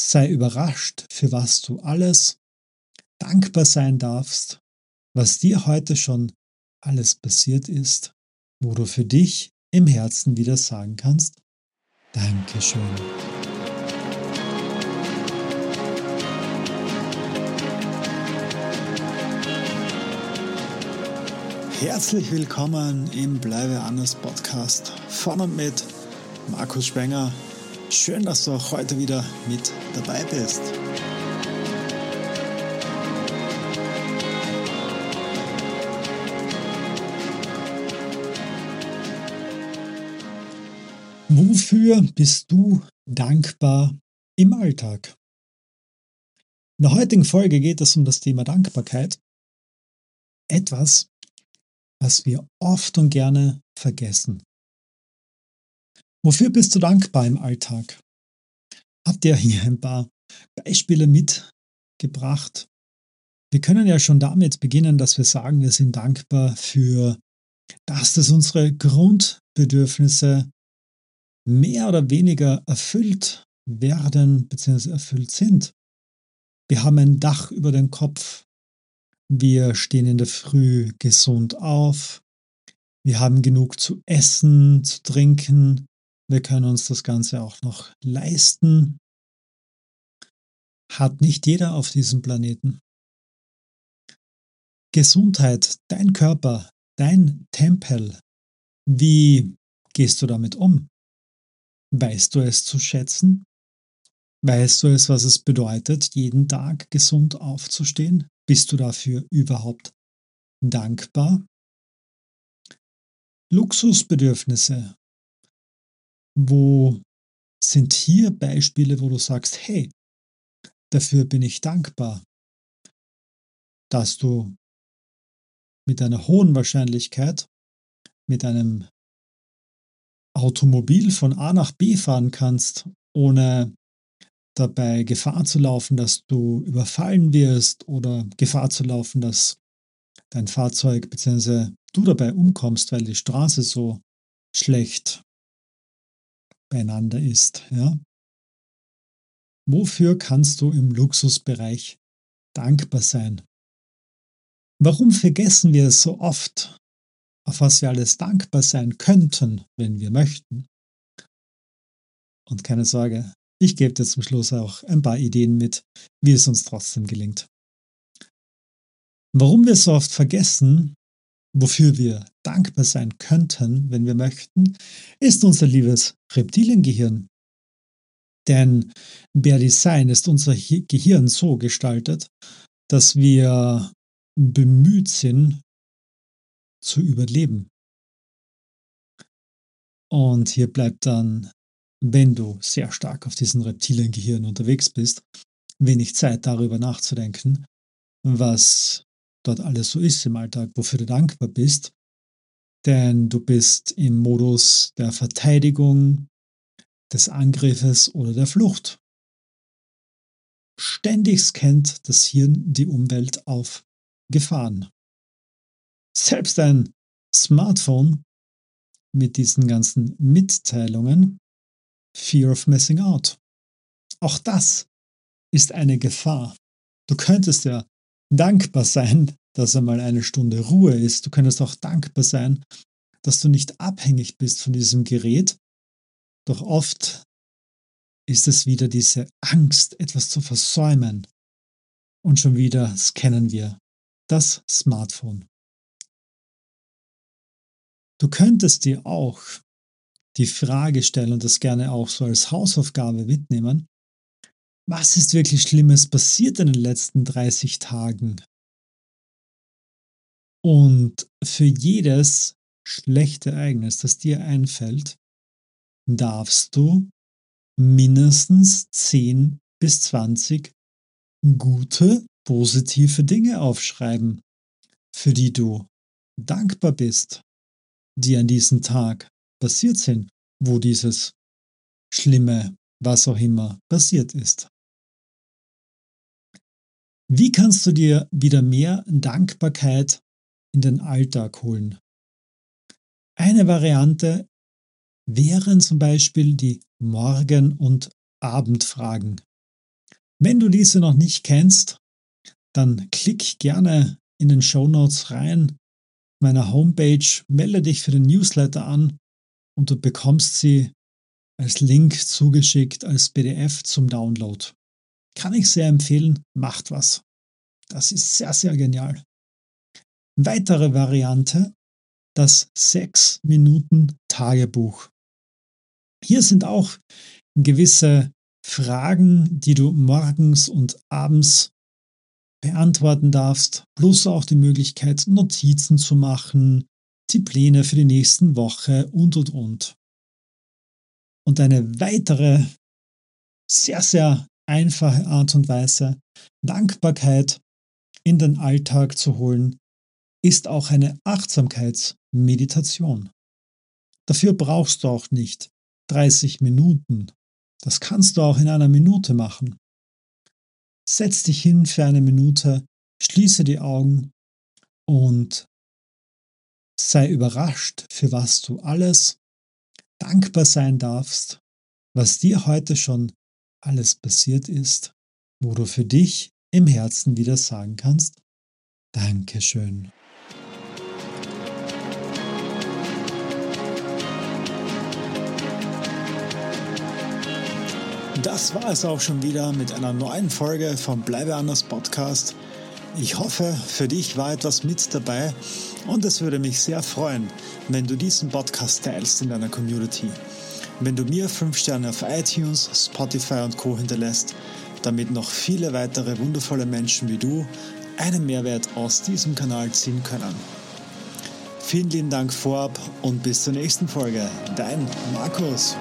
Sei überrascht, für was du alles dankbar sein darfst, was dir heute schon alles passiert ist, wo du für dich im Herzen wieder sagen kannst, Dankeschön. Herzlich willkommen im Bleibe anders Podcast von und mit Markus Spenger. Schön, dass du auch heute wieder mit dabei bist. Wofür bist du dankbar im Alltag? In der heutigen Folge geht es um das Thema Dankbarkeit. Etwas, was wir oft und gerne vergessen. Wofür bist du dankbar im Alltag? Habt ihr hier ein paar Beispiele mitgebracht? Wir können ja schon damit beginnen, dass wir sagen, wir sind dankbar für das, dass unsere Grundbedürfnisse mehr oder weniger erfüllt werden bzw. erfüllt sind. Wir haben ein Dach über den Kopf. Wir stehen in der Früh gesund auf. Wir haben genug zu essen, zu trinken. Wir können uns das Ganze auch noch leisten. Hat nicht jeder auf diesem Planeten. Gesundheit, dein Körper, dein Tempel. Wie gehst du damit um? Weißt du es zu schätzen? Weißt du es, was es bedeutet, jeden Tag gesund aufzustehen? Bist du dafür überhaupt dankbar? Luxusbedürfnisse. Wo sind hier Beispiele, wo du sagst, hey, dafür bin ich dankbar, dass du mit einer hohen Wahrscheinlichkeit mit einem Automobil von A nach B fahren kannst, ohne dabei Gefahr zu laufen, dass du überfallen wirst oder Gefahr zu laufen, dass dein Fahrzeug bzw. du dabei umkommst, weil die Straße so schlecht beieinander ist. Ja? Wofür kannst du im Luxusbereich dankbar sein? Warum vergessen wir so oft, auf was wir alles dankbar sein könnten, wenn wir möchten. Und keine Sorge, ich gebe dir zum Schluss auch ein paar Ideen mit, wie es uns trotzdem gelingt. Warum wir so oft vergessen, wofür wir dankbar sein könnten, wenn wir möchten, ist unser liebes Reptiliengehirn. Denn per Design ist unser Gehirn so gestaltet, dass wir bemüht sind, zu überleben. Und hier bleibt dann, wenn du sehr stark auf diesem Reptiliengehirn unterwegs bist, wenig Zeit darüber nachzudenken, was dort alles so ist im Alltag, wofür du dankbar bist. Denn du bist im Modus der Verteidigung, des Angriffes oder der Flucht. Ständig scannt das Hirn die Umwelt auf Gefahren. Selbst ein Smartphone mit diesen ganzen Mitteilungen, Fear of Missing Out. Auch das ist eine Gefahr. Du könntest ja dankbar sein, dass einmal eine Stunde Ruhe ist. Du könntest auch dankbar sein, dass du nicht abhängig bist von diesem Gerät. Doch oft ist es wieder diese Angst, etwas zu versäumen. Und schon wieder scannen wir das Smartphone. Du könntest dir auch die Frage stellen und das gerne auch so als Hausaufgabe mitnehmen. Was ist wirklich Schlimmes passiert in den letzten 30 Tagen? Und für jedes schlechte Ereignis, das dir einfällt, darfst du mindestens 10 bis 20 gute, positive Dinge aufschreiben, für die du dankbar bist die an diesem Tag passiert sind, wo dieses Schlimme, was auch immer, passiert ist. Wie kannst du dir wieder mehr Dankbarkeit in den Alltag holen? Eine Variante wären zum Beispiel die Morgen- und Abendfragen. Wenn du diese noch nicht kennst, dann klick gerne in den Show Notes rein, meiner Homepage, melde dich für den Newsletter an und du bekommst sie als Link zugeschickt, als PDF zum Download. Kann ich sehr empfehlen, macht was. Das ist sehr, sehr genial. Weitere Variante, das 6 Minuten Tagebuch. Hier sind auch gewisse Fragen, die du morgens und abends beantworten darfst, plus auch die Möglichkeit, Notizen zu machen, die Pläne für die nächsten Woche und und und. Und eine weitere sehr, sehr einfache Art und Weise, Dankbarkeit in den Alltag zu holen, ist auch eine Achtsamkeitsmeditation. Dafür brauchst du auch nicht 30 Minuten. Das kannst du auch in einer Minute machen. Setz dich hin für eine Minute, schließe die Augen und sei überrascht, für was du alles dankbar sein darfst, was dir heute schon alles passiert ist, wo du für dich im Herzen wieder sagen kannst, Dankeschön. Das war es auch schon wieder mit einer neuen Folge vom Bleibe anders Podcast. Ich hoffe, für dich war etwas mit dabei und es würde mich sehr freuen, wenn du diesen Podcast teilst in deiner Community. Wenn du mir 5 Sterne auf iTunes, Spotify und Co hinterlässt, damit noch viele weitere wundervolle Menschen wie du einen Mehrwert aus diesem Kanal ziehen können. Vielen lieben Dank vorab und bis zur nächsten Folge. Dein Markus.